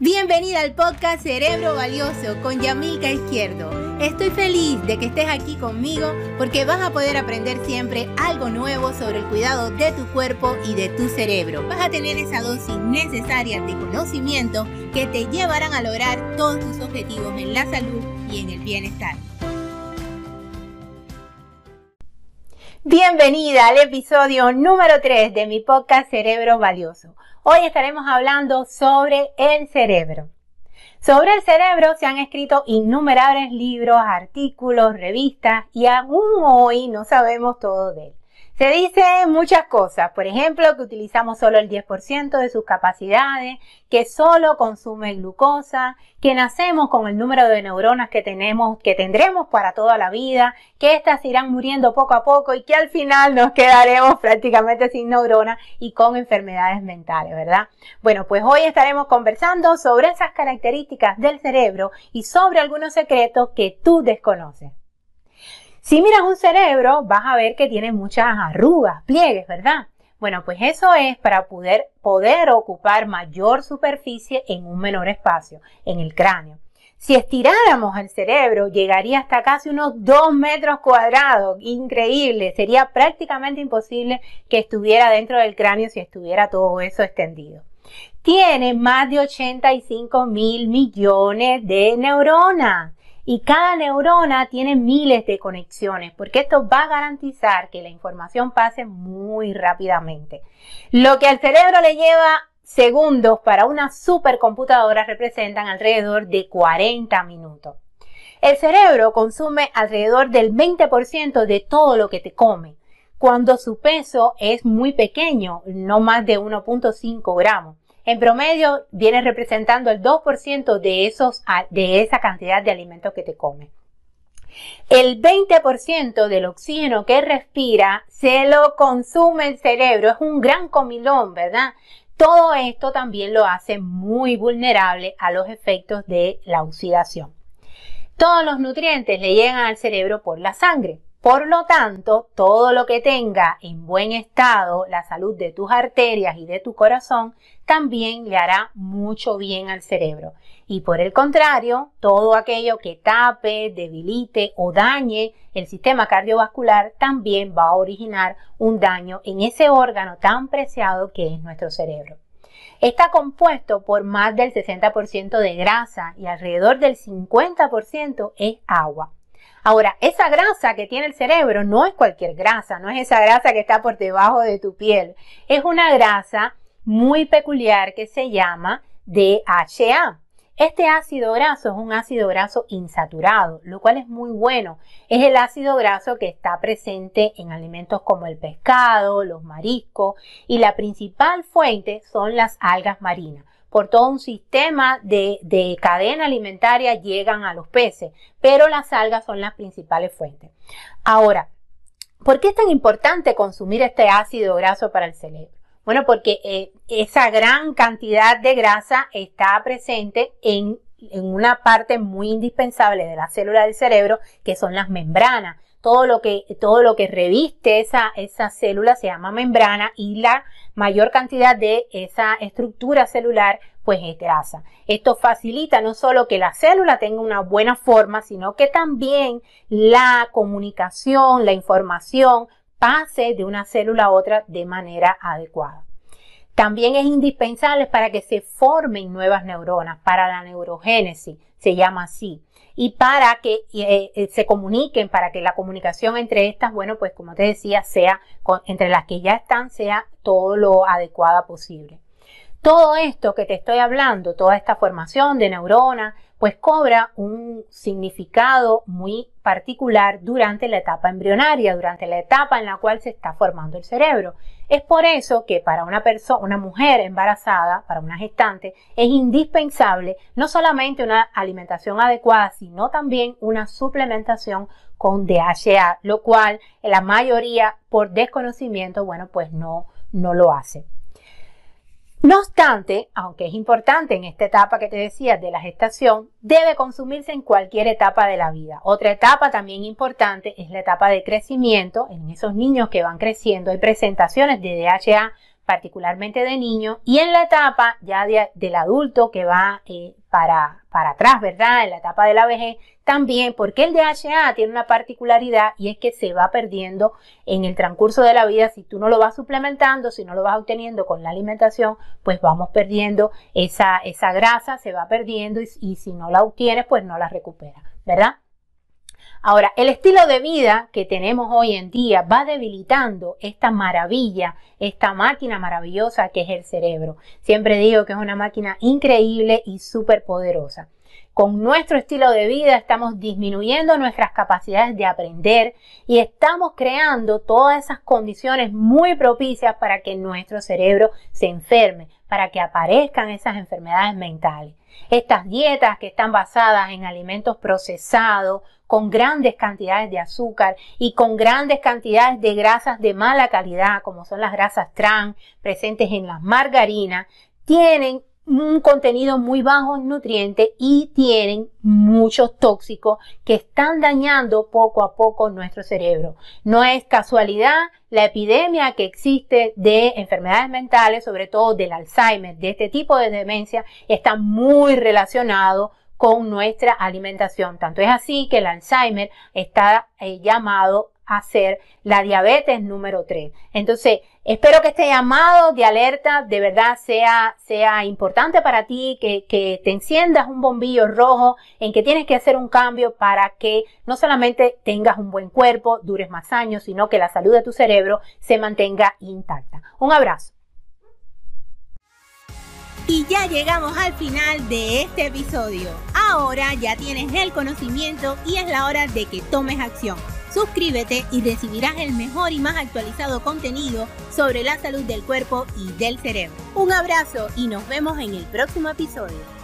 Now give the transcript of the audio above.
Bienvenida al podcast Cerebro Valioso con Yamilka Izquierdo. Estoy feliz de que estés aquí conmigo porque vas a poder aprender siempre algo nuevo sobre el cuidado de tu cuerpo y de tu cerebro. Vas a tener esa dosis necesaria de conocimiento que te llevarán a lograr todos tus objetivos en la salud y en el bienestar. Bienvenida al episodio número 3 de mi podcast Cerebro Valioso. Hoy estaremos hablando sobre el cerebro. Sobre el cerebro se han escrito innumerables libros, artículos, revistas y aún hoy no sabemos todo de él. Se dice muchas cosas, por ejemplo, que utilizamos solo el 10% de sus capacidades, que solo consume glucosa, que nacemos con el número de neuronas que tenemos, que tendremos para toda la vida, que éstas irán muriendo poco a poco y que al final nos quedaremos prácticamente sin neuronas y con enfermedades mentales, ¿verdad? Bueno, pues hoy estaremos conversando sobre esas características del cerebro y sobre algunos secretos que tú desconoces. Si miras un cerebro, vas a ver que tiene muchas arrugas, pliegues, ¿verdad? Bueno, pues eso es para poder, poder ocupar mayor superficie en un menor espacio, en el cráneo. Si estiráramos el cerebro, llegaría hasta casi unos 2 metros cuadrados. Increíble. Sería prácticamente imposible que estuviera dentro del cráneo si estuviera todo eso extendido. Tiene más de 85 mil millones de neuronas y cada neurona tiene miles de conexiones porque esto va a garantizar que la información pase muy rápidamente. Lo que al cerebro le lleva segundos para una supercomputadora representan alrededor de 40 minutos. El cerebro consume alrededor del 20% de todo lo que te come, cuando su peso es muy pequeño, no más de 1.5 gramos. En promedio viene representando el 2% de, esos, de esa cantidad de alimentos que te comes. El 20% del oxígeno que respira se lo consume el cerebro. Es un gran comilón, ¿verdad? Todo esto también lo hace muy vulnerable a los efectos de la oxidación. Todos los nutrientes le llegan al cerebro por la sangre. Por lo tanto, todo lo que tenga en buen estado la salud de tus arterias y de tu corazón también le hará mucho bien al cerebro. Y por el contrario, todo aquello que tape, debilite o dañe el sistema cardiovascular también va a originar un daño en ese órgano tan preciado que es nuestro cerebro. Está compuesto por más del 60% de grasa y alrededor del 50% es agua. Ahora, esa grasa que tiene el cerebro no es cualquier grasa, no es esa grasa que está por debajo de tu piel. Es una grasa muy peculiar que se llama DHA. Este ácido graso es un ácido graso insaturado, lo cual es muy bueno. Es el ácido graso que está presente en alimentos como el pescado, los mariscos y la principal fuente son las algas marinas por todo un sistema de, cadena alimentaria llegan a los peces, pero las algas son las principales fuentes. Ahora, ¿por qué es tan importante consumir este ácido graso para el cerebro? Bueno, porque eh, esa gran cantidad de grasa está presente en, en, una parte muy indispensable de la célula del cerebro, que son las membranas todo lo que, todo lo que reviste esa, esa célula se llama membrana y la mayor cantidad de esa estructura celular pues es grasa. Esto facilita no solo que la célula tenga una buena forma, sino que también la comunicación, la información pase de una célula a otra de manera adecuada. También es indispensable para que se formen nuevas neuronas, para la neurogénesis, se llama así y para que eh, eh, se comuniquen, para que la comunicación entre estas, bueno, pues como te decía, sea entre las que ya están, sea todo lo adecuada posible. Todo esto que te estoy hablando, toda esta formación de neuronas, pues cobra un significado muy particular durante la etapa embrionaria, durante la etapa en la cual se está formando el cerebro. Es por eso que para una persona, una mujer embarazada, para una gestante, es indispensable no solamente una alimentación adecuada, sino también una suplementación con DHA, lo cual la mayoría por desconocimiento, bueno, pues no, no lo hace. No obstante, aunque es importante en esta etapa que te decía de la gestación, debe consumirse en cualquier etapa de la vida. Otra etapa también importante es la etapa de crecimiento. En esos niños que van creciendo hay presentaciones de DHA particularmente de niño, y en la etapa ya del adulto que va eh, para, para atrás, ¿verdad? En la etapa de la vejez, también porque el DHA tiene una particularidad y es que se va perdiendo en el transcurso de la vida. Si tú no lo vas suplementando, si no lo vas obteniendo con la alimentación, pues vamos perdiendo esa, esa grasa, se va perdiendo y, y si no la obtienes, pues no la recuperas, ¿verdad? Ahora, el estilo de vida que tenemos hoy en día va debilitando esta maravilla, esta máquina maravillosa que es el cerebro. Siempre digo que es una máquina increíble y súper poderosa. Con nuestro estilo de vida estamos disminuyendo nuestras capacidades de aprender y estamos creando todas esas condiciones muy propicias para que nuestro cerebro se enferme, para que aparezcan esas enfermedades mentales. Estas dietas que están basadas en alimentos procesados, con grandes cantidades de azúcar y con grandes cantidades de grasas de mala calidad, como son las grasas trans presentes en las margarinas, tienen un contenido muy bajo en nutrientes y tienen muchos tóxicos que están dañando poco a poco nuestro cerebro. No es casualidad la epidemia que existe de enfermedades mentales, sobre todo del Alzheimer, de este tipo de demencia, está muy relacionado con nuestra alimentación. Tanto es así que el Alzheimer está eh, llamado a ser la diabetes número 3. Entonces, espero que este llamado de alerta de verdad sea, sea importante para ti, que, que te enciendas un bombillo rojo en que tienes que hacer un cambio para que no solamente tengas un buen cuerpo, dures más años, sino que la salud de tu cerebro se mantenga intacta. Un abrazo. Y ya llegamos al final de este episodio. Ahora ya tienes el conocimiento y es la hora de que tomes acción. Suscríbete y recibirás el mejor y más actualizado contenido sobre la salud del cuerpo y del cerebro. Un abrazo y nos vemos en el próximo episodio.